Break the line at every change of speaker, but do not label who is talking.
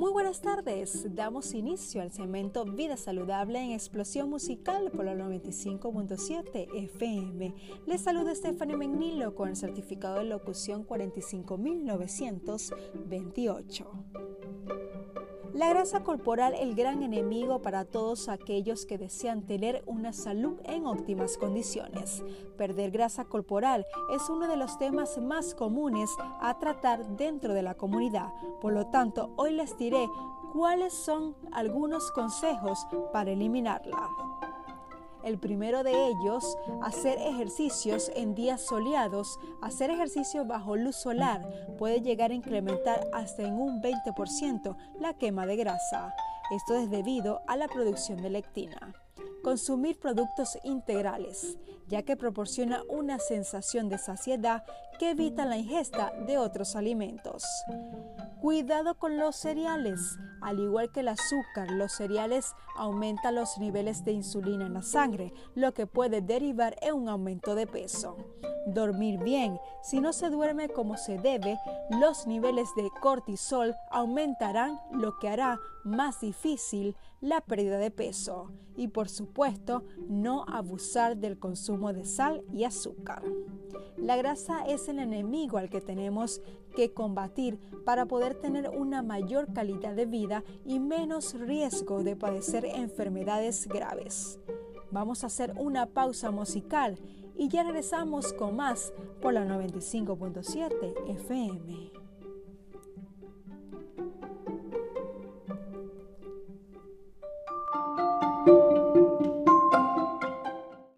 Muy buenas tardes, damos inicio al segmento Vida Saludable en Explosión Musical por la 95.7 FM. Les saluda Stephanie Menilo con el certificado de locución 45928. La grasa corporal, el gran enemigo para todos aquellos que desean tener una salud en óptimas condiciones. Perder grasa corporal es uno de los temas más comunes a tratar dentro de la comunidad. Por lo tanto, hoy les diré cuáles son algunos consejos para eliminarla. El primero de ellos, hacer ejercicios en días soleados. Hacer ejercicio bajo luz solar puede llegar a incrementar hasta en un 20% la quema de grasa. Esto es debido a la producción de lectina. Consumir productos integrales, ya que proporciona una sensación de saciedad que evita la ingesta de otros alimentos. Cuidado con los cereales. Al igual que el azúcar, los cereales aumentan los niveles de insulina en la sangre, lo que puede derivar en un aumento de peso. Dormir bien. Si no se duerme como se debe, los niveles de cortisol aumentarán, lo que hará más difícil la pérdida de peso. Y por supuesto, no abusar del consumo de sal y azúcar. La grasa es el enemigo al que tenemos que combatir para poder tener una mayor calidad de vida y menos riesgo de padecer enfermedades graves. Vamos a hacer una pausa musical y ya regresamos con más por la 95.7 FM.